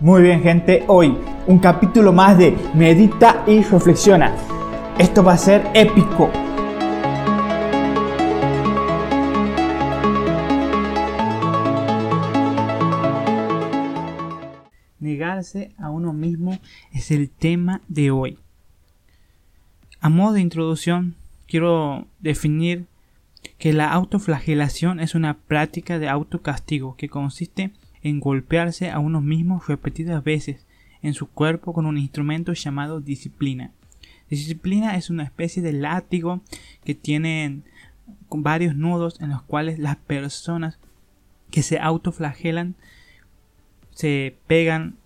Muy bien gente, hoy un capítulo más de Medita y Reflexiona. Esto va a ser épico. Negarse a uno mismo es el tema de hoy. A modo de introducción, quiero definir que la autoflagelación es una práctica de autocastigo que consiste en en golpearse a uno mismo repetidas veces en su cuerpo con un instrumento llamado disciplina. Disciplina es una especie de látigo que tiene varios nudos en los cuales las personas que se autoflagelan se pegan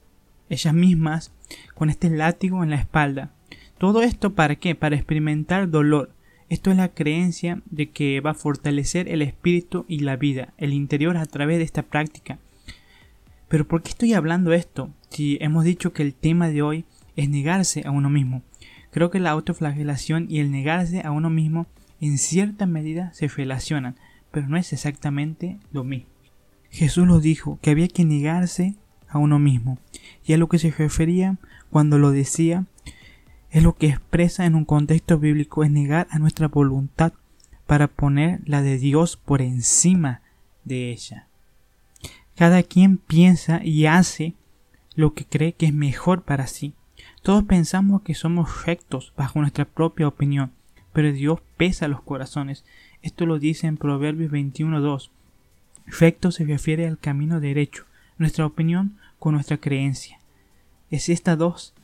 ellas mismas con este látigo en la espalda. Todo esto para qué? Para experimentar dolor. Esto es la creencia de que va a fortalecer el espíritu y la vida, el interior a través de esta práctica. Pero ¿por qué estoy hablando esto? Si hemos dicho que el tema de hoy es negarse a uno mismo. Creo que la autoflagelación y el negarse a uno mismo en cierta medida se relacionan, pero no es exactamente lo mismo. Jesús lo dijo, que había que negarse a uno mismo. Y a lo que se refería cuando lo decía es lo que expresa en un contexto bíblico, es negar a nuestra voluntad para poner la de Dios por encima de ella. Cada quien piensa y hace lo que cree que es mejor para sí. Todos pensamos que somos rectos bajo nuestra propia opinión, pero Dios pesa los corazones. Esto lo dice en Proverbios 21.2. Recto se refiere al camino derecho, nuestra opinión con nuestra creencia. Es estas dos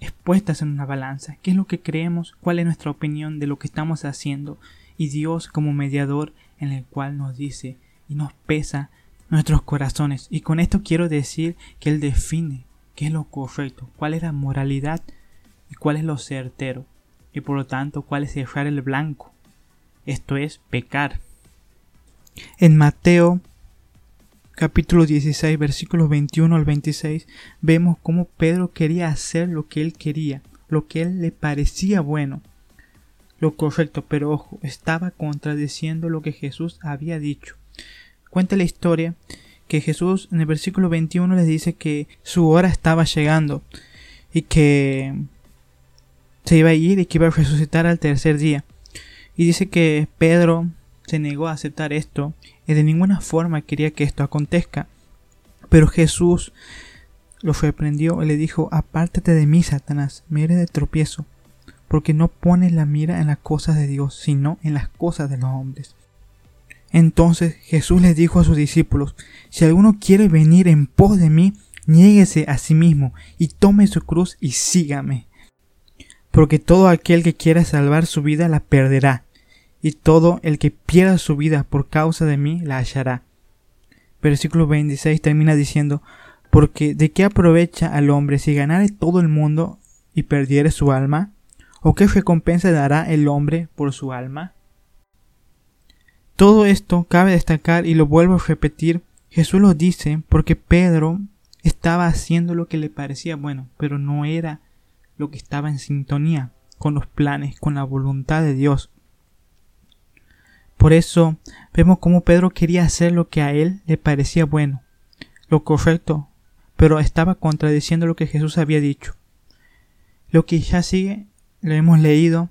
expuestas en una balanza. ¿Qué es lo que creemos? ¿Cuál es nuestra opinión de lo que estamos haciendo? Y Dios como mediador en el cual nos dice y nos pesa nuestros corazones. Y con esto quiero decir que Él define qué es lo correcto, cuál es la moralidad y cuál es lo certero. Y por lo tanto, cuál es dejar el blanco. Esto es pecar. En Mateo capítulo 16 versículos 21 al 26 vemos cómo Pedro quería hacer lo que él quería, lo que él le parecía bueno, lo correcto, pero ojo, estaba contradiciendo lo que Jesús había dicho cuenta la historia que Jesús en el versículo 21 les dice que su hora estaba llegando y que se iba a ir y que iba a resucitar al tercer día. Y dice que Pedro se negó a aceptar esto y de ninguna forma quería que esto acontezca. Pero Jesús lo reprendió y le dijo, apártate de mí, Satanás, me eres de tropiezo, porque no pones la mira en las cosas de Dios, sino en las cosas de los hombres. Entonces Jesús les dijo a sus discípulos, si alguno quiere venir en pos de mí, niéguese a sí mismo y tome su cruz y sígame. Porque todo aquel que quiera salvar su vida la perderá, y todo el que pierda su vida por causa de mí la hallará. Versículo 26 termina diciendo, porque ¿de qué aprovecha al hombre si ganare todo el mundo y perdiere su alma? ¿O qué recompensa dará el hombre por su alma? Todo esto cabe destacar y lo vuelvo a repetir, Jesús lo dice porque Pedro estaba haciendo lo que le parecía bueno, pero no era lo que estaba en sintonía con los planes, con la voluntad de Dios. Por eso vemos cómo Pedro quería hacer lo que a él le parecía bueno, lo correcto, pero estaba contradiciendo lo que Jesús había dicho. Lo que ya sigue, lo hemos leído,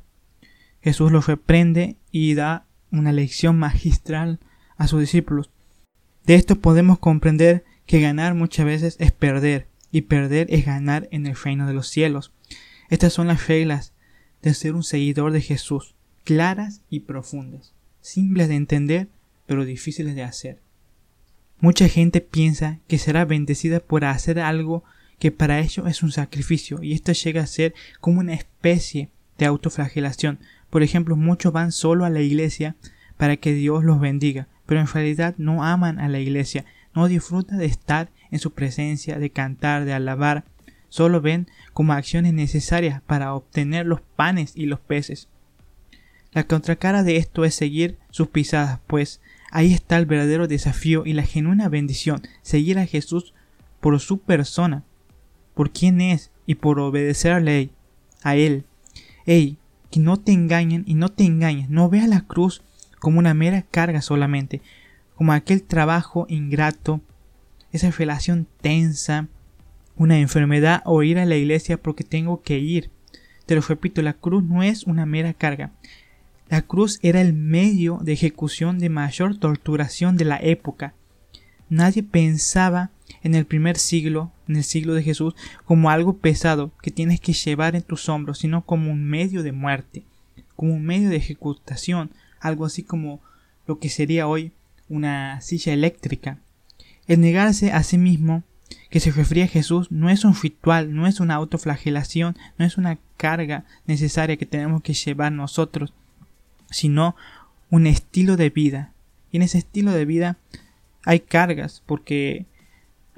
Jesús lo reprende y da una lección magistral a sus discípulos. De esto podemos comprender que ganar muchas veces es perder y perder es ganar en el reino de los cielos. Estas son las reglas de ser un seguidor de Jesús, claras y profundas, simples de entender pero difíciles de hacer. Mucha gente piensa que será bendecida por hacer algo que para ello es un sacrificio y esto llega a ser como una especie de autoflagelación, por ejemplo, muchos van solo a la iglesia para que Dios los bendiga, pero en realidad no aman a la iglesia, no disfrutan de estar en su presencia, de cantar, de alabar, solo ven como acciones necesarias para obtener los panes y los peces. La contracara de esto es seguir sus pisadas, pues ahí está el verdadero desafío y la genuina bendición, seguir a Jesús por su persona, por quién es y por obedecer a ley, a Él. Ey, que no te engañen y no te engañes. No veas la cruz como una mera carga solamente, como aquel trabajo ingrato, esa relación tensa, una enfermedad o ir a la iglesia porque tengo que ir. Te lo repito, la cruz no es una mera carga. La cruz era el medio de ejecución de mayor torturación de la época. Nadie pensaba en el primer siglo, en el siglo de Jesús, como algo pesado que tienes que llevar en tus hombros, sino como un medio de muerte, como un medio de ejecutación, algo así como lo que sería hoy una silla eléctrica. El negarse a sí mismo que se refería a Jesús no es un ritual, no es una autoflagelación, no es una carga necesaria que tenemos que llevar nosotros, sino un estilo de vida. Y en ese estilo de vida hay cargas, porque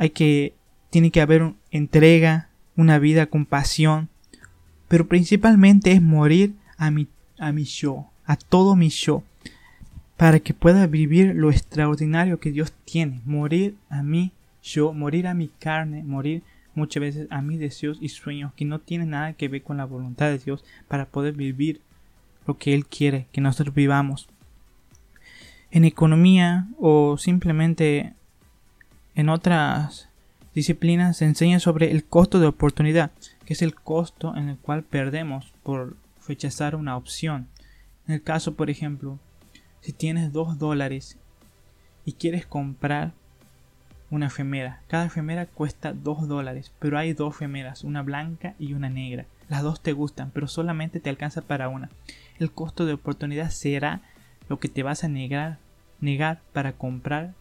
hay que, tiene que haber entrega, una vida con pasión, pero principalmente es morir a mi, a mi yo, a todo mi yo, para que pueda vivir lo extraordinario que Dios tiene, morir a mí yo, morir a mi carne, morir muchas veces a mis deseos y sueños que no tienen nada que ver con la voluntad de Dios para poder vivir lo que Él quiere que nosotros vivamos. En economía o simplemente en otras disciplinas se enseña sobre el costo de oportunidad, que es el costo en el cual perdemos por rechazar una opción. En el caso, por ejemplo, si tienes dos dólares y quieres comprar una remera. Cada remera cuesta 2 dólares, pero hay dos remeras, una blanca y una negra. Las dos te gustan, pero solamente te alcanza para una. El costo de oportunidad será lo que te vas a negar, negar para comprar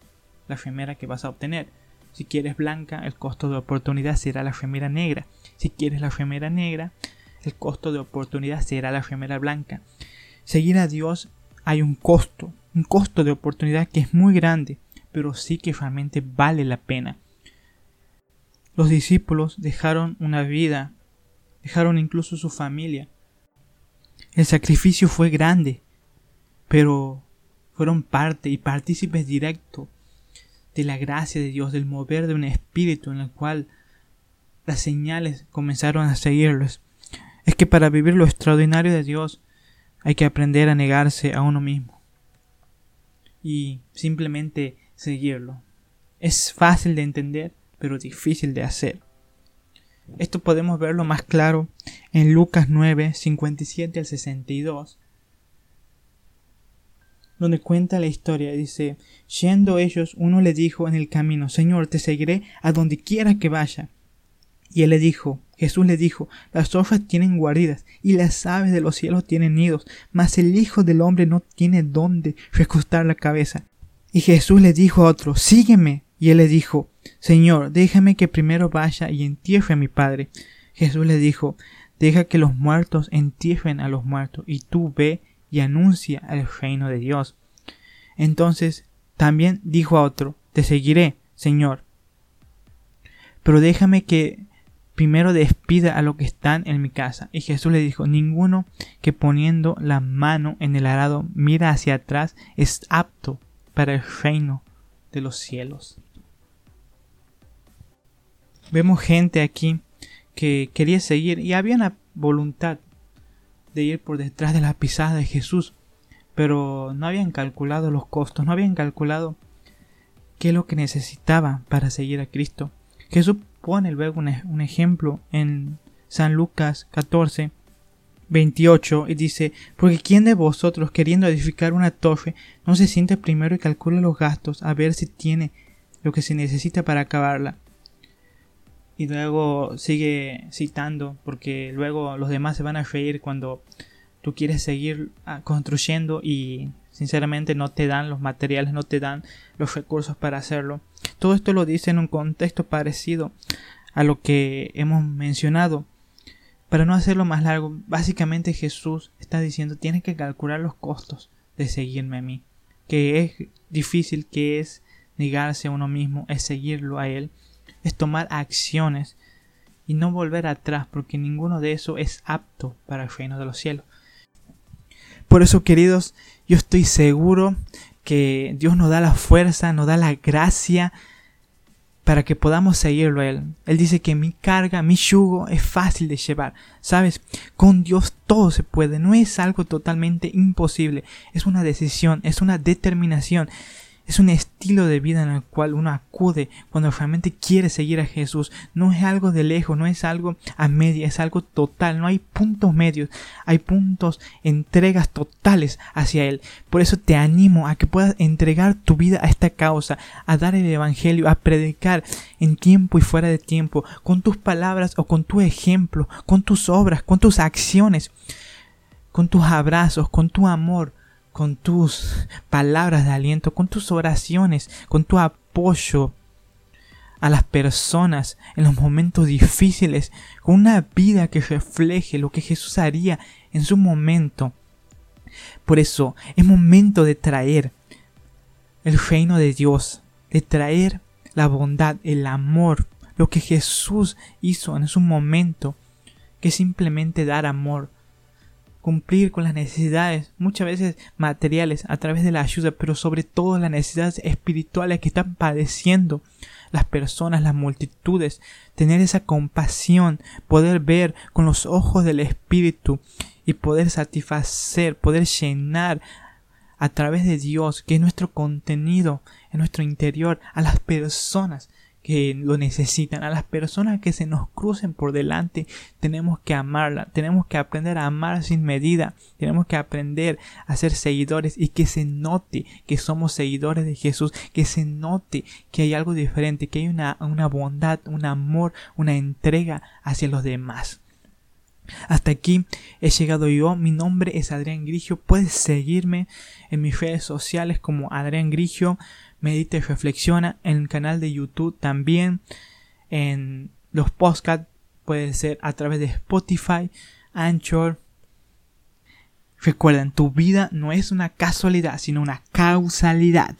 la remera que vas a obtener. Si quieres blanca, el costo de oportunidad será la remera negra. Si quieres la remera negra, el costo de oportunidad será la remera blanca. Seguir a Dios hay un costo, un costo de oportunidad que es muy grande pero sí que realmente vale la pena. Los discípulos dejaron una vida, dejaron incluso su familia. El sacrificio fue grande, pero fueron parte y partícipes directos de la gracia de Dios, del mover de un espíritu en el cual las señales comenzaron a seguirlos. Es que para vivir lo extraordinario de Dios hay que aprender a negarse a uno mismo y simplemente seguirlo. Es fácil de entender, pero difícil de hacer. Esto podemos verlo más claro en Lucas 9, 57 al 62, donde cuenta la historia. Dice, yendo ellos, uno le dijo en el camino, Señor, te seguiré a donde quiera que vaya. Y él le dijo, Jesús le dijo, las hojas tienen guaridas y las aves de los cielos tienen nidos, mas el Hijo del Hombre no tiene dónde recostar la cabeza. Y Jesús le dijo a otro, sígueme. Y él le dijo, Señor, déjame que primero vaya y entierre a mi padre. Jesús le dijo, deja que los muertos entierren a los muertos, y tú ve y anuncia el reino de Dios. Entonces también dijo a otro, te seguiré, Señor. Pero déjame que primero despida a los que están en mi casa. Y Jesús le dijo, ninguno que poniendo la mano en el arado mira hacia atrás es apto para el reino de los cielos. Vemos gente aquí que quería seguir y había una voluntad de ir por detrás de la pisada de Jesús, pero no habían calculado los costos, no habían calculado qué es lo que necesitaba para seguir a Cristo. Jesús pone luego un, un ejemplo en San Lucas 14, 28 y dice, porque ¿quién de vosotros queriendo edificar una torre no se siente primero y calcula los gastos a ver si tiene lo que se necesita para acabarla? Y luego sigue citando, porque luego los demás se van a reír cuando tú quieres seguir ah, construyendo y sinceramente no te dan los materiales, no te dan los recursos para hacerlo. Todo esto lo dice en un contexto parecido a lo que hemos mencionado para no hacerlo más largo, básicamente Jesús está diciendo tienes que calcular los costos de seguirme a mí. Que es difícil, que es negarse a uno mismo, es seguirlo a Él, es tomar acciones y no volver atrás, porque ninguno de eso es apto para el reino de los cielos. Por eso, queridos, yo estoy seguro que Dios nos da la fuerza, nos da la gracia para que podamos seguirlo Él. Él dice que mi carga, mi yugo es fácil de llevar. Sabes, con Dios todo se puede, no es algo totalmente imposible, es una decisión, es una determinación, Es un estilo de vida en el cual uno acude cuando realmente quiere seguir a Jesús. No es algo de lejos, no es algo a media, es algo total. No hay puntos medios, hay puntos, entregas totales hacia Él. Por eso te animo a que puedas entregar tu vida a esta causa, a dar el Evangelio, a predicar en tiempo y fuera de tiempo, con tus palabras o con tu ejemplo, con tus obras, con tus acciones, con tus abrazos, con tu amor con tus palabras de aliento, con tus oraciones, con tu apoyo a las personas en los momentos difíciles, con una vida que refleje lo que Jesús haría en su momento. Por eso es momento de traer el reino de Dios, de traer la bondad, el amor, lo que Jesús hizo en su momento, que simplemente dar amor, cumplir con las necesidades, muchas veces materiales, a través de la ayuda, pero sobre todo las necesidades espirituales que están padeciendo las personas, las multitudes, tener esa compasión, poder ver con los ojos del Espíritu y poder satisfacer, poder llenar a través de Dios, que es nuestro contenido en nuestro interior, a las personas que lo necesitan, a las personas que se nos crucen por delante, tenemos que amarla, tenemos que aprender a amar sin medida, tenemos que aprender a ser seguidores y que se note que somos seguidores de Jesús, que se note que hay algo diferente, que hay una, una bondad, un amor, una entrega hacia los demás. Hasta aquí he llegado yo. Mi nombre es Adrián Grigio. Puedes seguirme en mis redes sociales como Adrián Grigio medita y reflexiona en el canal de YouTube también, en los podcasts, puede ser a través de Spotify, Anchor. Recuerden, tu vida no es una casualidad, sino una causalidad.